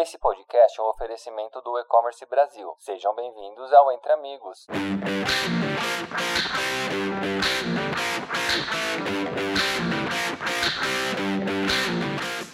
Esse podcast é um oferecimento do E-Commerce Brasil. Sejam bem-vindos ao Entre Amigos.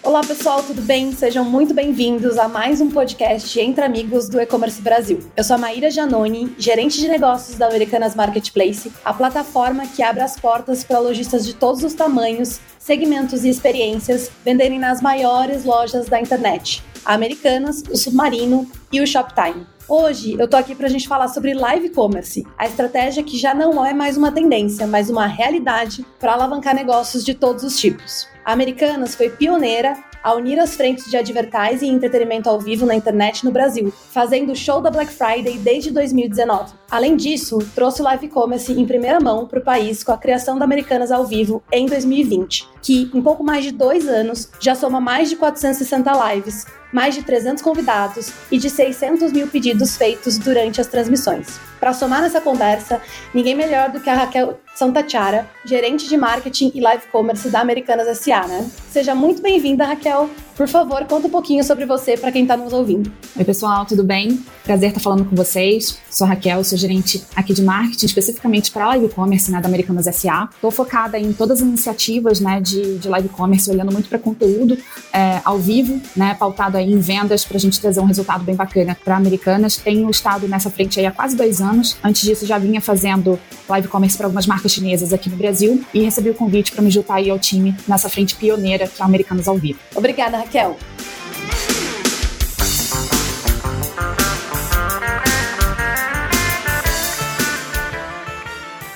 Olá pessoal, tudo bem? Sejam muito bem-vindos a mais um podcast Entre Amigos do E-Commerce Brasil. Eu sou a Maíra Janoni, gerente de negócios da Americanas Marketplace, a plataforma que abre as portas para lojistas de todos os tamanhos, segmentos e experiências venderem nas maiores lojas da internet Americanas, o Submarino e o Shoptime. Hoje eu tô aqui pra gente falar sobre live commerce, a estratégia que já não é mais uma tendência, mas uma realidade para alavancar negócios de todos os tipos. A Americanas foi pioneira a unir as frentes de advertising e entretenimento ao vivo na internet no Brasil, fazendo o show da Black Friday desde 2019. Além disso, trouxe o live commerce em primeira mão para o país com a criação da Americanas ao vivo em 2020, que, em pouco mais de dois anos, já soma mais de 460 lives, mais de 300 convidados e de 600 mil pedidos feitos durante as transmissões. Para somar nessa conversa, ninguém melhor do que a Raquel Santachara, gerente de marketing e live commerce da Americanas SA, né? Seja muito bem-vinda, Raquel. Por favor, conta um pouquinho sobre você para quem está nos ouvindo. Oi, pessoal, tudo bem? Prazer estar falando com vocês. Sou a Raquel, sou gerente aqui de marketing, especificamente para live commerce né, da Americanas SA. Estou focada em todas as iniciativas né, de, de live commerce, olhando muito para conteúdo é, ao vivo, né, pautado aí em vendas, para a gente trazer um resultado bem bacana para Americanas. Tenho estado nessa frente aí há quase dois anos. Antes disso, já vinha fazendo live commerce para algumas marcas chinesas aqui no Brasil e recebi o convite para me juntar aí ao time nessa frente pioneira que é a Americanas ao vivo. Obrigada, Raquel.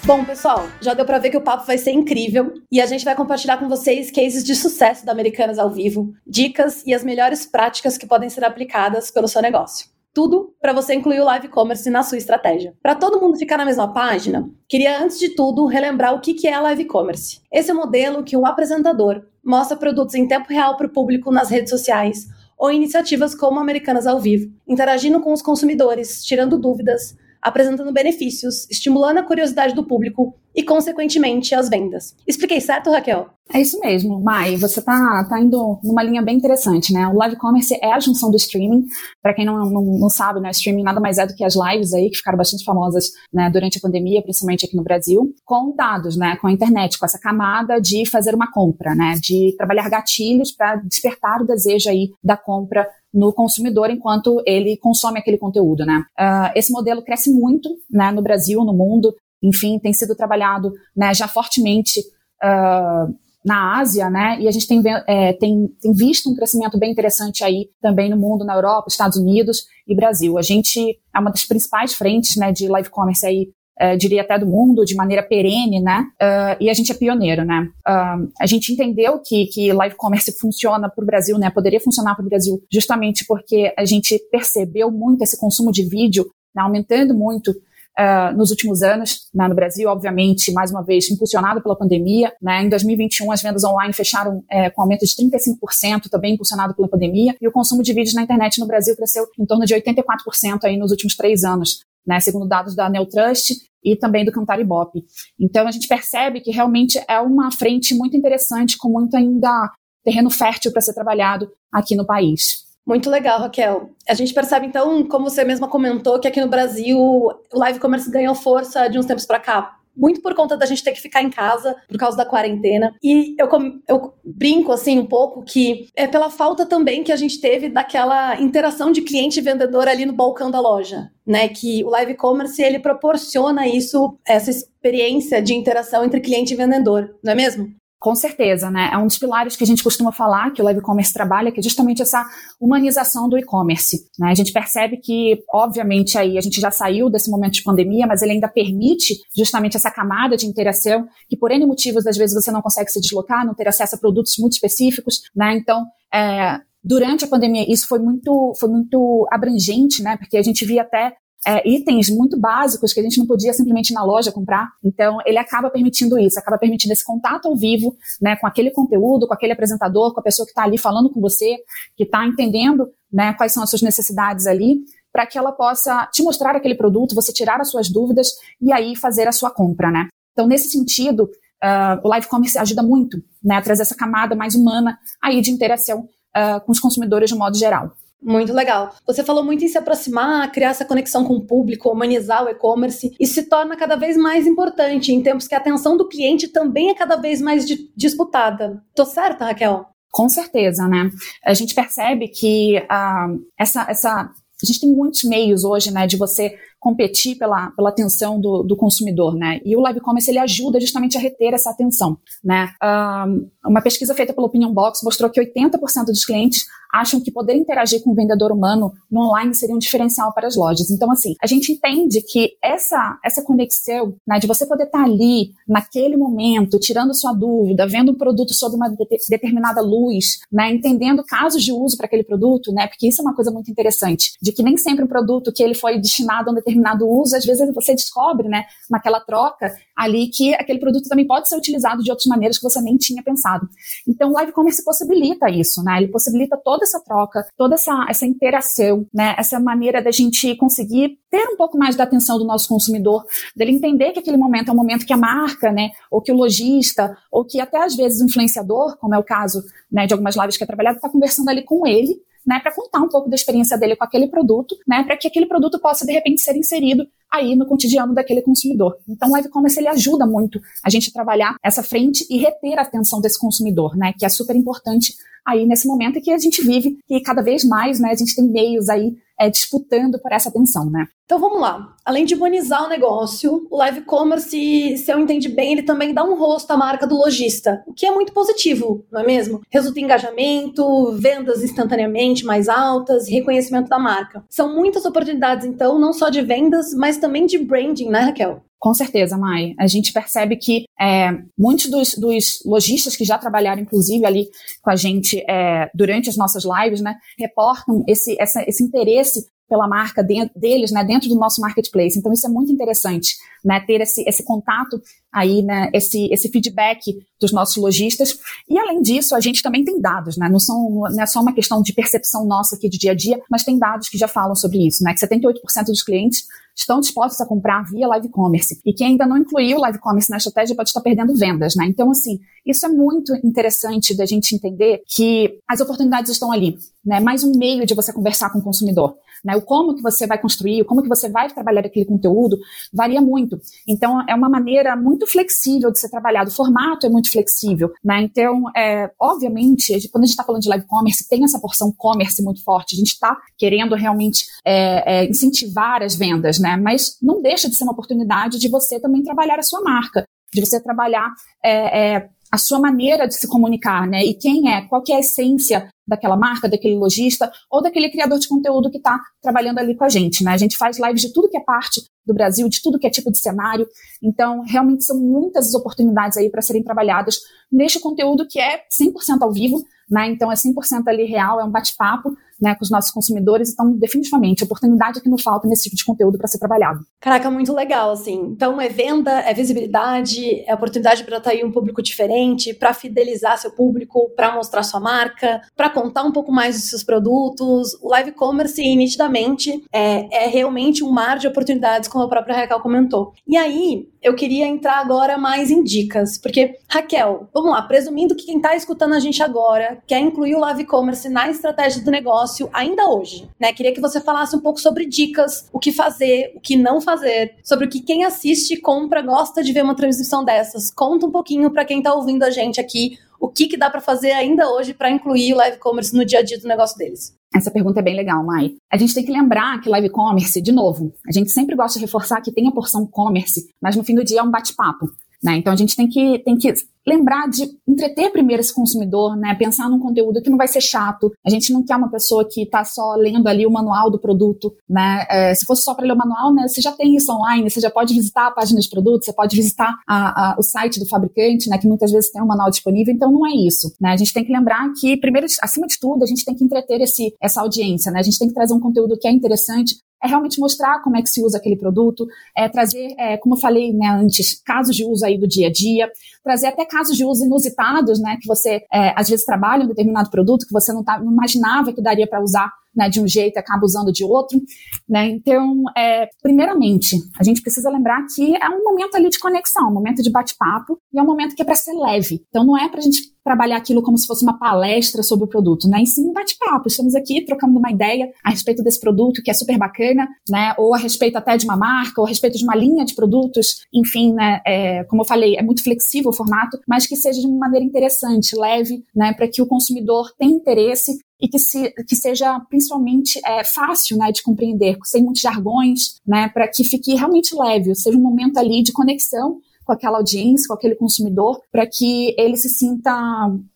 Bom, pessoal, já deu para ver que o papo vai ser incrível e a gente vai compartilhar com vocês cases de sucesso da Americanas ao vivo, dicas e as melhores práticas que podem ser aplicadas pelo seu negócio. Tudo para você incluir o live commerce na sua estratégia. Para todo mundo ficar na mesma página, queria antes de tudo relembrar o que é live commerce. Esse é o modelo que um apresentador mostra produtos em tempo real para o público nas redes sociais ou iniciativas como Americanas ao Vivo, interagindo com os consumidores, tirando dúvidas, apresentando benefícios, estimulando a curiosidade do público e, consequentemente, as vendas. Expliquei certo, Raquel? É isso mesmo, Mai. Você tá, tá indo numa linha bem interessante, né? O live commerce é a junção do streaming. Para quem não, não, não, sabe, né? Streaming nada mais é do que as lives aí, que ficaram bastante famosas né, durante a pandemia, principalmente aqui no Brasil, com dados, né? Com a internet, com essa camada de fazer uma compra, né? De trabalhar gatilhos para despertar o desejo aí da compra no consumidor enquanto ele consome aquele conteúdo, né? Uh, esse modelo cresce muito, né? No Brasil, no mundo enfim, tem sido trabalhado né, já fortemente uh, na Ásia, né? E a gente tem, é, tem, tem, visto um crescimento bem interessante aí também no mundo, na Europa, Estados Unidos e Brasil. A gente é uma das principais frentes né, de live commerce aí, é, diria até do mundo, de maneira perene, né? Uh, e a gente é pioneiro, né? Uh, a gente entendeu que, que live commerce funciona para o Brasil, né? Poderia funcionar para o Brasil justamente porque a gente percebeu muito esse consumo de vídeo né, aumentando muito uh, nos últimos anos né, no Brasil, obviamente, mais uma vez, impulsionado pela pandemia. Né? Em 2021, as vendas online fecharam é, com aumento de 35%, também impulsionado pela pandemia, e o consumo de vídeos na internet no Brasil cresceu em torno de 84% aí nos últimos três anos, né, segundo dados da Neotrust e também do Cantar Ibope. Então, a gente percebe que realmente é uma frente muito interessante, com muito ainda terreno fértil para ser trabalhado aqui no país. Muito legal, Raquel. A gente percebe, então, como você mesma comentou, que aqui no Brasil o live commerce ganhou força de uns tempos para cá. Muito por conta da gente ter que ficar em casa por causa da quarentena. E eu, eu brinco, assim, um pouco que é pela falta também que a gente teve daquela interação de cliente e vendedor ali no balcão da loja, né? Que o live commerce, ele proporciona isso, essa experiência de interação entre cliente e vendedor, não é mesmo? Com certeza, né? É um dos pilares que a gente costuma falar que o live commerce trabalha, que é justamente essa humanização do e-commerce. Né? A gente percebe que, obviamente, aí a gente já saiu desse momento de pandemia, mas ele ainda permite justamente essa camada de interação, que por N motivos, às vezes, você não consegue se deslocar, não ter acesso a produtos muito específicos, né? Então, é, durante a pandemia, isso foi muito, foi muito abrangente, né? Porque a gente via até é, itens muito básicos que a gente não podia simplesmente ir na loja comprar. Então, ele acaba permitindo isso, acaba permitindo esse contato ao vivo, né, com aquele conteúdo, com aquele apresentador, com a pessoa que está ali falando com você, que está entendendo, né, quais são as suas necessidades ali, para que ela possa te mostrar aquele produto, você tirar as suas dúvidas e aí fazer a sua compra, né? Então, nesse sentido, uh, o live commerce ajuda muito, né, a trazer essa camada mais humana aí de interação uh, com os consumidores de modo geral. Muito legal. Você falou muito em se aproximar, criar essa conexão com o público, humanizar o e-commerce. Isso se torna cada vez mais importante em tempos que a atenção do cliente também é cada vez mais disputada. Tô certa, Raquel? Com certeza, né? A gente percebe que uh, essa, essa a gente tem muitos meios hoje, né, de você competir pela, pela atenção do, do consumidor, né? E o live commerce ele ajuda justamente a reter essa atenção, né? Um, uma pesquisa feita pela Opinion Box mostrou que 80% dos clientes acham que poder interagir com o vendedor humano no online seria um diferencial para as lojas. Então, assim, a gente entende que essa, essa conexão, né, de você poder estar ali, naquele momento, tirando sua dúvida, vendo um produto sob uma de determinada luz, né, entendendo casos de uso para aquele produto, né, porque isso é uma coisa muito interessante, de que nem sempre um produto que ele foi destinado a um determinado uso, às vezes você descobre, né, naquela troca ali que aquele produto também pode ser utilizado de outras maneiras que você nem tinha pensado. Então, o live commerce possibilita isso, né, ele possibilita toda essa troca, toda essa, essa interação, né? Essa maneira da gente conseguir ter um pouco mais da atenção do nosso consumidor, dele entender que aquele momento é um momento que a marca, né? Ou que o lojista, ou que até às vezes o influenciador, como é o caso né, de algumas lives que é trabalhado, está conversando ali com ele, né, para contar um pouco da experiência dele com aquele produto, né, para que aquele produto possa de repente ser inserido aí no cotidiano daquele consumidor. Então, o live commerce ele ajuda muito a gente a trabalhar essa frente e reter a atenção desse consumidor, né, que é super importante aí nesse momento que a gente vive e cada vez mais, né, a gente tem meios aí é, disputando por essa atenção, né? Então vamos lá. Além de bonizar o negócio, o live commerce, se eu entendi bem, ele também dá um rosto à marca do lojista, o que é muito positivo, não é mesmo? Resulta em engajamento, vendas instantaneamente mais altas, reconhecimento da marca. São muitas oportunidades, então, não só de vendas, mas também de branding, né, Raquel? Com certeza, Mai. A gente percebe que é, muitos dos, dos, lojistas que já trabalharam, inclusive, ali com a gente é, durante as nossas lives, né, reportam esse, essa, esse interesse pela marca deles, né, dentro do nosso marketplace. Então isso é muito interessante, né, ter esse, esse contato aí, né, esse, esse feedback dos nossos lojistas. E além disso, a gente também tem dados, né, não, são, não é só uma questão de percepção nossa aqui de dia a dia, mas tem dados que já falam sobre isso, né, que 78% dos clientes estão dispostos a comprar via live commerce. E quem ainda não incluiu o live commerce na estratégia pode estar perdendo vendas, né? Então, assim, isso é muito interessante da gente entender que as oportunidades estão ali, né? Mais um meio de você conversar com o consumidor. Né? O como que você vai construir, o como que você vai trabalhar aquele conteúdo, varia muito. Então, é uma maneira muito flexível de ser trabalhado. O formato é muito flexível, né? Então, é, obviamente, quando a gente está falando de live commerce, tem essa porção commerce muito forte. A gente está querendo realmente é, é, incentivar as vendas, né? Mas não deixa de ser uma oportunidade de você também trabalhar a sua marca, de você trabalhar é, é, a sua maneira de se comunicar, né? E quem é, qual que é a essência daquela marca, daquele lojista ou daquele criador de conteúdo que está trabalhando ali com a gente, né? A gente faz lives de tudo que é parte do Brasil, de tudo que é tipo de cenário. Então, realmente são muitas as oportunidades aí para serem trabalhadas neste conteúdo que é 100% ao vivo, né? Então é 100% ali real, é um bate-papo, né, com os nossos consumidores. Então, definitivamente, oportunidade que não falta nesse tipo de conteúdo para ser trabalhado. Caraca, muito legal, assim. Então, é venda, é visibilidade, é oportunidade para atrair um público diferente, para fidelizar seu público, para mostrar sua marca, para contar um pouco mais dos seus produtos. O live commerce, nitidamente, é, é realmente um mar de oportunidades, como a própria Raquel comentou. E aí, eu queria entrar agora mais em dicas, porque, Raquel, vamos lá, presumindo que quem está escutando a gente agora quer incluir o live commerce na estratégia do negócio ainda hoje, né? Queria que você falasse um pouco sobre dicas, o que fazer, o que não fazer, sobre o que quem assiste, compra, gosta de ver uma transmissão dessas. Conta um pouquinho para quem está ouvindo a gente aqui, o que, que dá para fazer ainda hoje para incluir o live commerce no dia a dia do negócio deles. Essa pergunta é bem legal, Mai. A gente tem que lembrar que live commerce, de novo, a gente sempre gosta de reforçar que tem a porção commerce, mas no fim do dia é um bate-papo. Né? Então a gente tem que, tem que lembrar de entreter primeiro esse consumidor, né? Pensar num conteúdo que não vai ser chato. A gente não quer uma pessoa que está só lendo ali o manual do produto, né? É, se fosse só para ler o manual, né? Você já tem isso online, você já pode visitar a página de produto, você pode visitar a, a, o site do fabricante, né? Que muitas vezes tem um manual disponível. Então não é isso, né? A gente tem que lembrar que primeiro, acima de tudo, a gente tem que entreter esse, essa audiência, né? A gente tem que trazer um conteúdo que é interessante é realmente mostrar como é que se usa aquele produto, é trazer, é, como eu falei né, antes, casos de uso aí do dia a dia, trazer até casos de uso inusitados, né, que você é, às vezes trabalha um determinado produto que você não, tá, não imaginava que daria para usar né, de um jeito e acaba usando de outro. Né? Então, é, primeiramente, a gente precisa lembrar que é um momento ali de conexão, um momento de bate-papo, e é um momento que é para ser leve. Então, não é para a gente trabalhar aquilo como se fosse uma palestra sobre o produto, né? E sim um bate-papo. Estamos aqui trocando uma ideia a respeito desse produto que é super bacana, né? Ou a respeito até de uma marca, ou a respeito de uma linha de produtos, enfim, né? É, como eu falei, é muito flexível o formato, mas que seja de uma maneira interessante, leve, né? Para que o consumidor tenha interesse e que, se, que seja principalmente é, fácil né, de compreender, sem muitos jargões, né, para que fique realmente leve, seja um momento ali de conexão com aquela audiência, com aquele consumidor, para que ele se sinta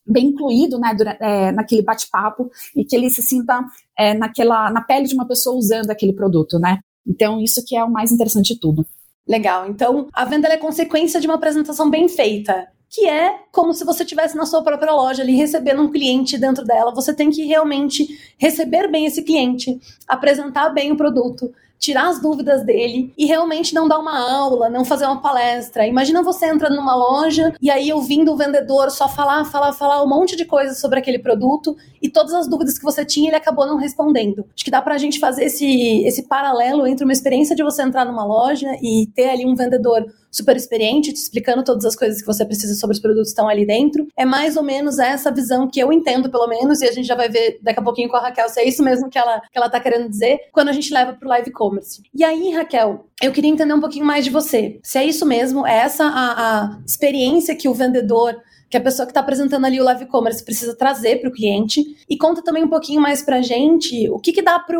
bem incluído né, durante, é, naquele bate-papo e que ele se sinta é, naquela, na pele de uma pessoa usando aquele produto, né? Então, isso que é o mais interessante de tudo. Legal. Então, a venda é consequência de uma apresentação bem feita que é como se você tivesse na sua própria loja ali recebendo um cliente dentro dela. Você tem que realmente receber bem esse cliente, apresentar bem o produto, tirar as dúvidas dele e realmente não dar uma aula, não fazer uma palestra. Imagina você entrando numa loja e aí ouvindo o vendedor só falar, falar, falar um monte de coisas sobre aquele produto e todas as dúvidas que você tinha ele acabou não respondendo. Acho que dá pra gente fazer esse, esse paralelo entre uma experiência de você entrar numa loja e ter ali um vendedor super experiente, te explicando todas as coisas que você precisa sobre os produtos que estão ali dentro. É mais ou menos essa visão que eu entendo, pelo menos, e a gente já vai ver daqui a pouquinho com a Raquel se é isso mesmo que ela, que ela tá querendo dizer, quando a gente leva pro live commerce. E aí, Raquel, eu queria entender um pouquinho mais de você. Se é isso mesmo, é essa a, a experiência que o vendedor que a pessoa que está apresentando ali o live commerce precisa trazer para o cliente e conta também um pouquinho mais para a gente o que, que dá para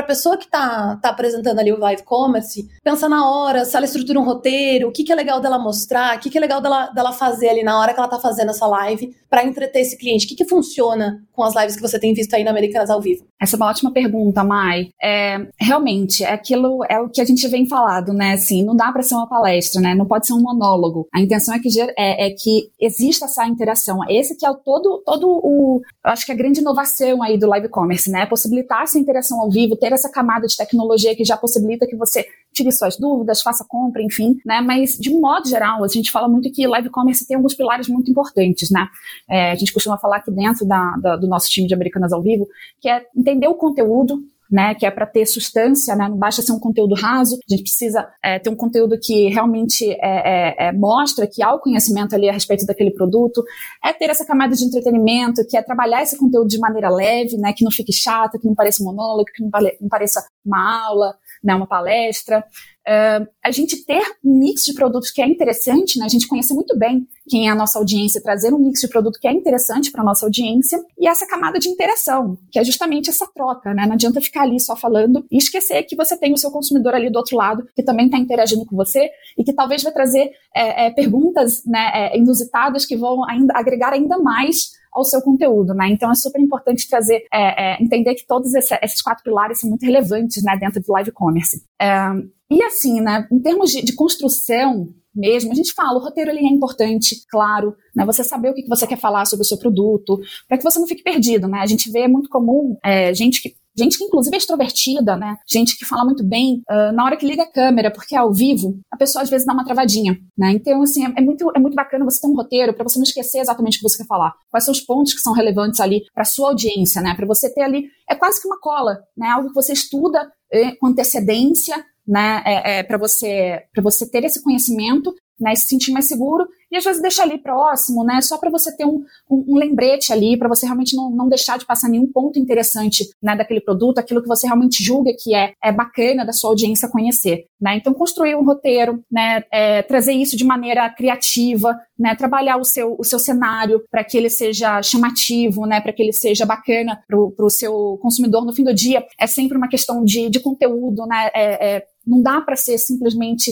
a pessoa que está tá apresentando ali o live commerce pensar na hora, se ela estrutura um roteiro, o que, que é legal dela mostrar, o que, que é legal dela, dela fazer ali na hora que ela está fazendo essa live para entreter esse cliente, o que, que funciona com as lives que você tem visto aí na Americanas ao vivo? Essa é uma ótima pergunta, Mai. É, realmente, é aquilo é o que a gente vem falado, né? Assim, não dá para ser uma palestra, né? Não pode ser um monólogo. A intenção é que, é, é que exista essa interação. Esse que é o todo, todo o, eu acho que a grande inovação aí do live commerce, né? Possibilitar essa interação ao vivo, ter essa camada de tecnologia que já possibilita que você tire suas dúvidas, faça compra, enfim, né? Mas de modo geral, a gente fala muito que live commerce tem alguns pilares muito importantes, né? É, a gente costuma falar aqui dentro da, da, do nosso time de Americanas ao vivo, que é entender o conteúdo, né, que é para ter substância, né, não basta ser um conteúdo raso, a gente precisa é, ter um conteúdo que realmente é, é, é, mostra que há o conhecimento ali a respeito daquele produto, é ter essa camada de entretenimento, que é trabalhar esse conteúdo de maneira leve, né, que não fique chato, que não pareça monólogo, que não, não pareça uma aula, né, uma palestra. Uh, a gente ter um mix de produtos que é interessante, né? A gente conhece muito bem quem é a nossa audiência, trazer um mix de produto que é interessante para a nossa audiência e essa camada de interação, que é justamente essa troca, né? Não adianta ficar ali só falando e esquecer que você tem o seu consumidor ali do outro lado que também está interagindo com você e que talvez vai trazer é, é, perguntas né, é, inusitadas que vão ainda agregar ainda mais ao seu conteúdo, né? Então é super importante trazer, é, é, entender que todos esse, esses quatro pilares são muito relevantes, né, dentro do live commerce. É, e assim, né, em termos de, de construção mesmo, a gente fala, o roteiro ele é importante, claro, né? Você saber o que você quer falar sobre o seu produto, para que você não fique perdido, né? A gente vê muito comum é, gente que gente que inclusive é extrovertida, né? Gente que fala muito bem uh, na hora que liga a câmera, porque é ao vivo, a pessoa às vezes dá uma travadinha, né? Então, assim, é, é muito, é muito bacana você ter um roteiro para você não esquecer exatamente o que você quer falar. Quais são os pontos que são relevantes ali para sua audiência, né? Para você ter ali, é quase que uma cola, né? Algo que você estuda eh, com antecedência, né? É, é para você, você ter esse conhecimento né, se sentir mais seguro e às vezes deixar ali próximo, né, só para você ter um, um, um lembrete ali, para você realmente não, não deixar de passar nenhum ponto interessante né, daquele produto, aquilo que você realmente julga que é, é bacana da sua audiência conhecer. Né? Então, construir um roteiro, né, é, trazer isso de maneira criativa, né, trabalhar o seu, o seu cenário para que ele seja chamativo, né, para que ele seja bacana para o seu consumidor no fim do dia, é sempre uma questão de, de conteúdo, né, é, é não dá para ser simplesmente.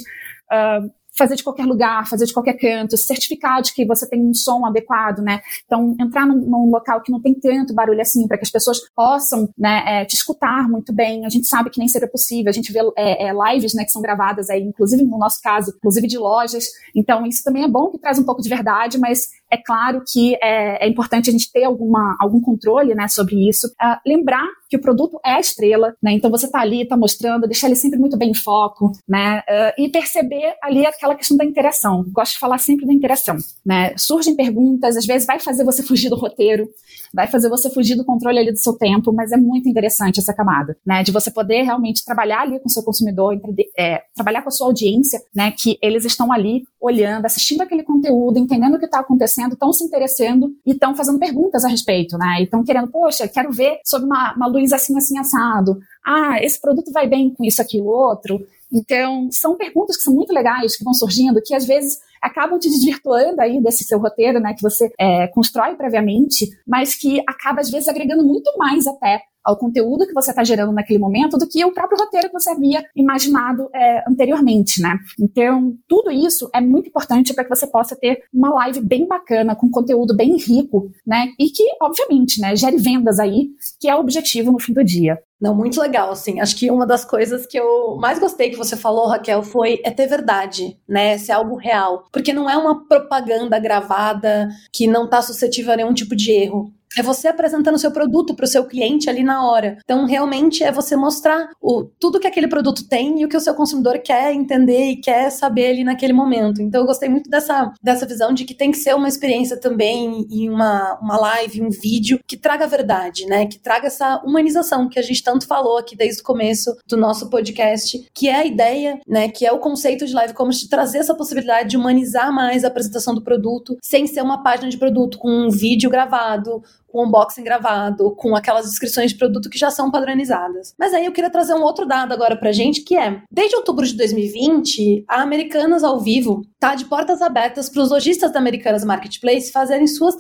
Uh, fazer de qualquer lugar, fazer de qualquer canto, certificar de que você tem um som adequado, né? Então, entrar num, num local que não tem tanto barulho assim, para que as pessoas possam né, é, te escutar muito bem. A gente sabe que nem seria possível, a gente vê é, é, lives né, que são gravadas aí, inclusive no nosso caso, inclusive de lojas. Então, isso também é bom que traz um pouco de verdade, mas é claro que é, é importante a gente ter alguma, algum controle né, sobre isso. Uh, lembrar que o produto é a estrela, né? Então você está ali, está mostrando, deixar ele sempre muito bem em foco, né? Uh, e perceber ali aquela questão da interação. Gosto de falar sempre da interação, né? Surgem perguntas, às vezes vai fazer você fugir do roteiro, vai fazer você fugir do controle ali do seu tempo, mas é muito interessante essa camada, né? De você poder realmente trabalhar ali com o seu consumidor, é, trabalhar com a sua audiência, né? Que eles estão ali olhando, assistindo aquele conteúdo, entendendo o que está acontecendo, estão se interessando e estão fazendo perguntas a respeito, né? E estão querendo, poxa, quero ver sobre uma, uma luz assim, assim, assado. Ah, esse produto vai bem com isso, aquilo, outro. Então, são perguntas que são muito legais, que vão surgindo, que às vezes acabam te desvirtuando aí desse seu roteiro, né, que você é, constrói previamente, mas que acaba às vezes agregando muito mais até ao conteúdo que você está gerando naquele momento do que o próprio roteiro que você havia imaginado é, anteriormente, né? Então, tudo isso é muito importante para que você possa ter uma live bem bacana, com conteúdo bem rico, né? E que, obviamente, né, gere vendas aí, que é o objetivo no fim do dia. Não, muito legal, assim. Acho que uma das coisas que eu mais gostei que você falou, Raquel, foi é ter verdade, né? Ser algo real. Porque não é uma propaganda gravada que não está suscetível a nenhum tipo de erro é você apresentando o seu produto para o seu cliente ali na hora. Então, realmente é você mostrar o, tudo que aquele produto tem e o que o seu consumidor quer entender e quer saber ali naquele momento. Então, eu gostei muito dessa, dessa visão de que tem que ser uma experiência também e uma, uma live, um vídeo que traga a verdade, né? Que traga essa humanização que a gente tanto falou aqui desde o começo do nosso podcast, que é a ideia, né? Que é o conceito de live commerce de trazer essa possibilidade de humanizar mais a apresentação do produto sem ser uma página de produto com um vídeo gravado com unboxing gravado, com aquelas descrições de produto que já são padronizadas. Mas aí eu queria trazer um outro dado agora pra gente, que é, desde outubro de 2020, a Americanas ao vivo tá de portas abertas para os lojistas da Americanas Marketplace fazerem suas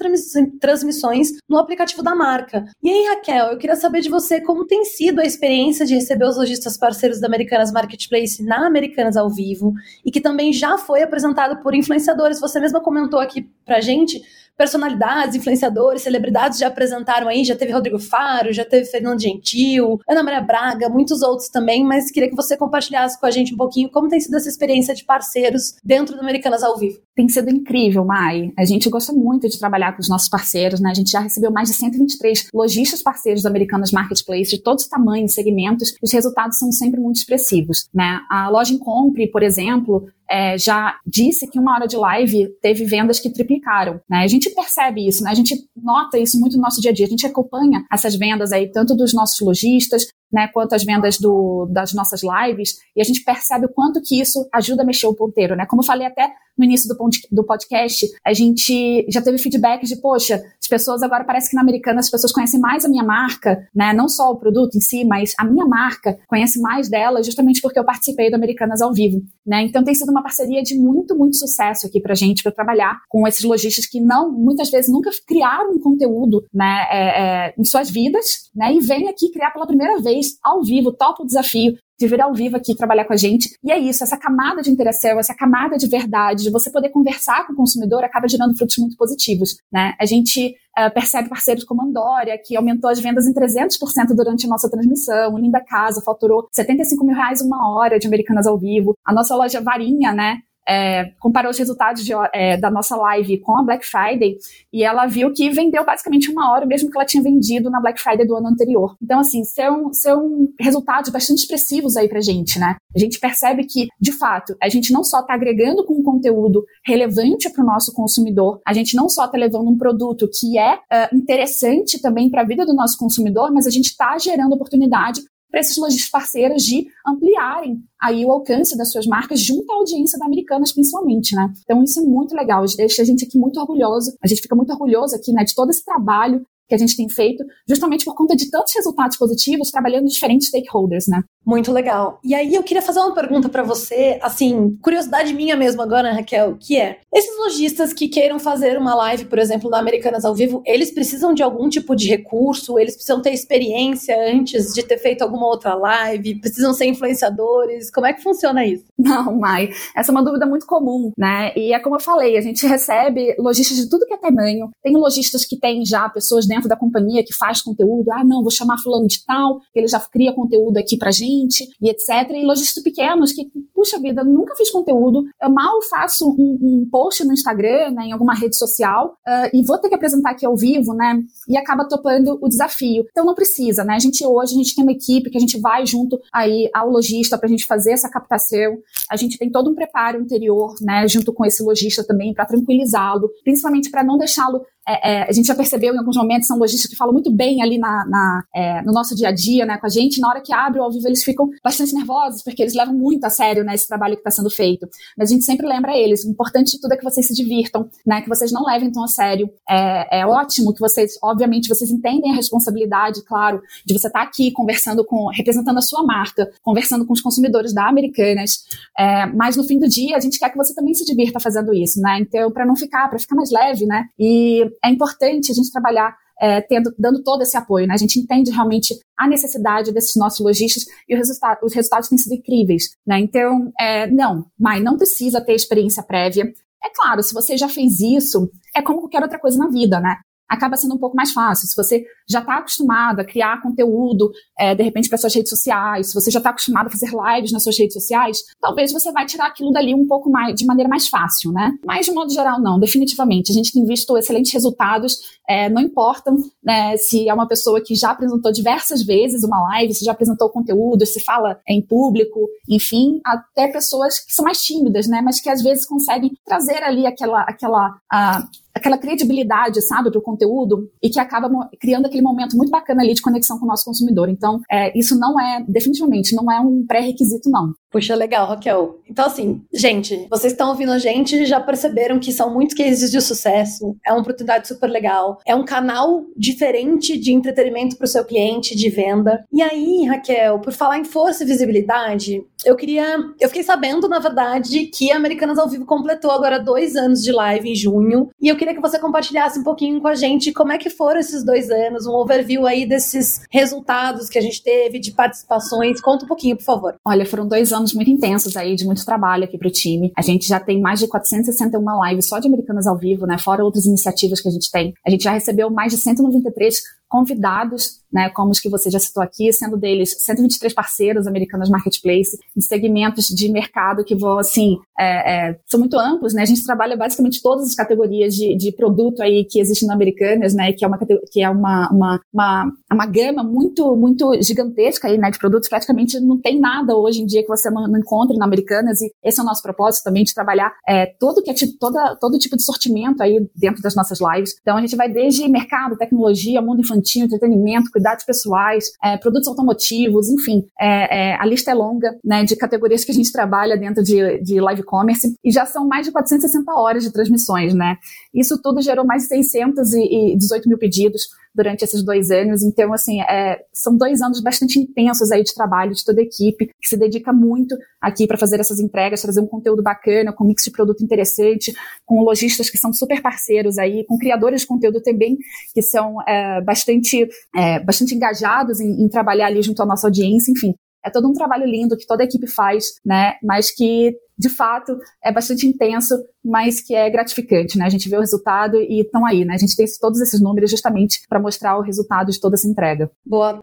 transmissões no aplicativo da marca. E aí, Raquel, eu queria saber de você como tem sido a experiência de receber os lojistas parceiros da Americanas Marketplace na Americanas ao vivo e que também já foi apresentado por influenciadores. Você mesma comentou aqui pra gente personalidades, influenciadores, celebridades já apresentaram aí, já teve Rodrigo Faro, já teve Fernando Gentil, Ana Maria Braga, muitos outros também, mas queria que você compartilhasse com a gente um pouquinho como tem sido essa experiência de parceiros dentro do Americanas ao vivo. Tem sido incrível, Mai. A gente gosta muito de trabalhar com os nossos parceiros, né? A gente já recebeu mais de 123 lojistas parceiros do Americanas Marketplace de todos os tamanhos, segmentos, os resultados são sempre muito expressivos, né? A loja em Compre, por exemplo, é, já disse que uma hora de live teve vendas que triplicaram. Né? A gente percebe isso, né? a gente nota isso muito no nosso dia a dia, a gente acompanha essas vendas aí, tanto dos nossos lojistas, né, quanto as vendas do, das nossas lives, e a gente percebe o quanto que isso ajuda a mexer o ponteiro, né? Como eu falei até no início do, do podcast, a gente já teve feedback de, poxa, as pessoas agora parece que na Americana as pessoas conhecem mais a minha marca, né? Não só o produto em si, mas a minha marca, conhece mais dela justamente porque eu participei do Americanas ao vivo, né? Então tem sido uma parceria de muito, muito sucesso aqui pra gente, para trabalhar com esses lojistas que não, muitas vezes nunca criaram um conteúdo, né, é, é, em suas vidas, né? E vêm aqui criar pela primeira vez, ao vivo, topa o desafio, de vir ao vivo aqui trabalhar com a gente. E é isso, essa camada de interação, essa camada de verdade, de você poder conversar com o consumidor, acaba gerando frutos muito positivos. Né? A gente uh, percebe parceiros como Andória, que aumentou as vendas em 300% durante a nossa transmissão, Linda Casa faturou 75 mil reais uma hora de Americanas ao vivo, a nossa loja Varinha, né, é, comparou os resultados de, é, da nossa live com a Black Friday e ela viu que vendeu basicamente uma hora, mesmo que ela tinha vendido na Black Friday do ano anterior. Então, assim, são, são resultados bastante expressivos aí pra gente, né? A gente percebe que, de fato, a gente não só está agregando com um conteúdo relevante para o nosso consumidor, a gente não só está levando um produto que é uh, interessante também para a vida do nosso consumidor, mas a gente está gerando oportunidade para esses lojistas parceiros de ampliarem aí o alcance das suas marcas junto à audiência da Americanas, principalmente, né? Então isso é muito legal, deixa a gente aqui muito orgulhoso, a gente fica muito orgulhoso aqui, né, de todo esse trabalho que a gente tem feito, justamente por conta de tantos resultados positivos, trabalhando diferentes stakeholders, né? Muito legal. E aí eu queria fazer uma pergunta para você, assim, curiosidade minha mesmo agora, Raquel, que é: esses lojistas que queiram fazer uma live, por exemplo, na Americanas ao vivo, eles precisam de algum tipo de recurso? Eles precisam ter experiência antes de ter feito alguma outra live? Precisam ser influenciadores? Como é que funciona isso? Não, Mai, essa é uma dúvida muito comum, né? E é como eu falei, a gente recebe lojistas de tudo que é tamanho. Tem lojistas que têm já pessoas dentro da companhia que faz conteúdo. Ah, não, vou chamar fulano de tal, ele já cria conteúdo aqui pra gente 20 e etc. E lojistas pequenos que, puxa vida, nunca fiz conteúdo, eu mal faço um, um post no Instagram, né, em alguma rede social, uh, e vou ter que apresentar aqui ao vivo, né? E acaba topando o desafio. Então não precisa, né? A gente hoje, a gente tem uma equipe que a gente vai junto aí ao lojista para a gente fazer essa captação. A gente tem todo um preparo anterior, né, junto com esse lojista também para tranquilizá-lo, principalmente para não deixá-lo é, é, a gente já percebeu em alguns momentos, são lojistas que falam muito bem ali na, na é, no nosso dia a dia, né, com a gente. Na hora que abre o ao vivo, eles ficam bastante nervosos, porque eles levam muito a sério, né, esse trabalho que está sendo feito. Mas a gente sempre lembra eles, o importante de tudo é que vocês se divirtam, né, que vocês não levem tão a sério. É, é ótimo que vocês, obviamente, vocês entendem a responsabilidade, claro, de você estar tá aqui conversando com, representando a sua marca, conversando com os consumidores da Americanas, é, mas no fim do dia, a gente quer que você também se divirta fazendo isso, né, então, para não ficar, para ficar mais leve, né, e é importante a gente trabalhar é, tendo, dando todo esse apoio. Né? A gente entende realmente a necessidade desses nossos lojistas e os resultados têm sido incríveis. Né? Então, é, não, mas não precisa ter experiência prévia. É claro, se você já fez isso, é como qualquer outra coisa na vida, né? Acaba sendo um pouco mais fácil. Se você já está acostumado a criar conteúdo, é, de repente, para suas redes sociais, se você já está acostumado a fazer lives nas suas redes sociais, talvez você vai tirar aquilo dali um pouco mais, de maneira mais fácil, né? Mas, de modo geral, não, definitivamente. A gente tem visto excelentes resultados, é, não importam né, se é uma pessoa que já apresentou diversas vezes uma live, se já apresentou conteúdo, se fala em público, enfim, até pessoas que são mais tímidas, né? Mas que às vezes conseguem trazer ali aquela, aquela, a, aquela credibilidade, sabe, para o conteúdo e que acaba criando aquele momento muito bacana ali de conexão com o nosso consumidor. Então, é, isso não é, definitivamente, não é um pré-requisito, não. Puxa, legal, Raquel. Então, assim, gente, vocês estão ouvindo a gente já perceberam que são muitos cases de sucesso, é uma oportunidade super legal, é um canal diferente de entretenimento para o seu cliente, de venda. E aí, Raquel, por falar em força e visibilidade, eu queria. Eu fiquei sabendo, na verdade, que a Americanas ao Vivo completou agora dois anos de live em junho, e eu queria que você compartilhasse um pouquinho com a gente como é que foram esses dois anos, um overview aí desses resultados que a gente teve, de participações. Conta um pouquinho, por favor. Olha, foram dois anos anos muito intensos aí, de muito trabalho aqui para o time. A gente já tem mais de 461 lives só de Americanas ao vivo, né? Fora outras iniciativas que a gente tem. A gente já recebeu mais de 193 convidados né, como os que você já citou aqui, sendo deles 123 parceiros americanos marketplace, em segmentos de mercado que vão, assim, é, é, são muito amplos, né, a gente trabalha basicamente todas as categorias de, de produto aí que existem na Americanas, né, que é uma, que é uma, uma, uma, uma gama muito, muito gigantesca aí, né, de produtos, praticamente não tem nada hoje em dia que você não, encontre na Americanas, e esse é o nosso propósito também, de trabalhar é, todo, que é, tipo, toda, todo tipo de sortimento aí dentro das nossas lives, então a gente vai desde mercado, tecnologia, mundo infantil, entretenimento, cuidados pessoais, é, produtos automotivos, enfim, é, é, a lista é longa, né, de categorias que a gente trabalha dentro de, de live commerce e já são mais de 460 horas de transmissões, né? Isso tudo gerou mais de 618 mil pedidos durante esses dois anos. Então, assim, é, são dois anos bastante intensos aí de trabalho de toda a equipe, que se dedica muito aqui para fazer essas entregas, trazer um conteúdo bacana, com mix de produto interessante, com lojistas que são super parceiros aí, com criadores de conteúdo também, que são é, bastante, é, bastante engajados em, em trabalhar ali junto à nossa audiência, enfim. É todo um trabalho lindo que toda a equipe faz, né? Mas que de fato é bastante intenso, mas que é gratificante, né? A gente vê o resultado e estão aí, né? A gente tem todos esses números justamente para mostrar o resultado de toda essa entrega. Boa.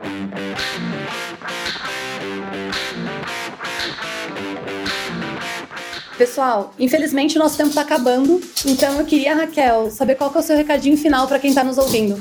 Pessoal, infelizmente o nosso tempo está acabando, então eu queria, Raquel, saber qual que é o seu recadinho final para quem está nos ouvindo.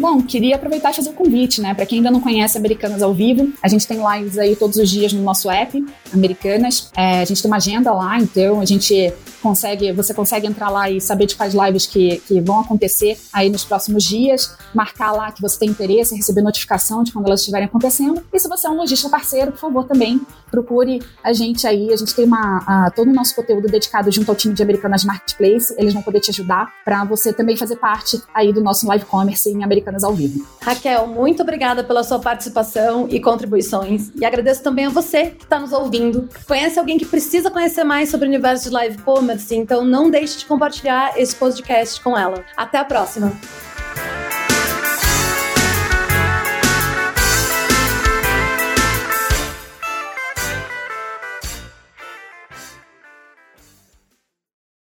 Bom, queria aproveitar e fazer um convite, né? Para quem ainda não conhece Americanas ao vivo, a gente tem lives aí todos os dias no nosso app, Americanas. É, a gente tem uma agenda lá, então a gente consegue, você consegue entrar lá e saber de quais lives que, que vão acontecer aí nos próximos dias, marcar lá que você tem interesse, receber notificação de quando elas estiverem acontecendo. E se você é um lojista parceiro, por favor, também procure a gente aí. A gente tem uma, todo o nosso conteúdo dedicado junto ao time de Americanas Marketplace. Eles vão poder te ajudar para você também fazer parte aí do nosso live commerce em Americanas ao vivo. Raquel, muito obrigada pela sua participação e contribuições. E agradeço também a você que está nos ouvindo. Conhece alguém que precisa conhecer mais sobre o universo de live commerce? Então não deixe de compartilhar esse podcast com ela. Até a próxima!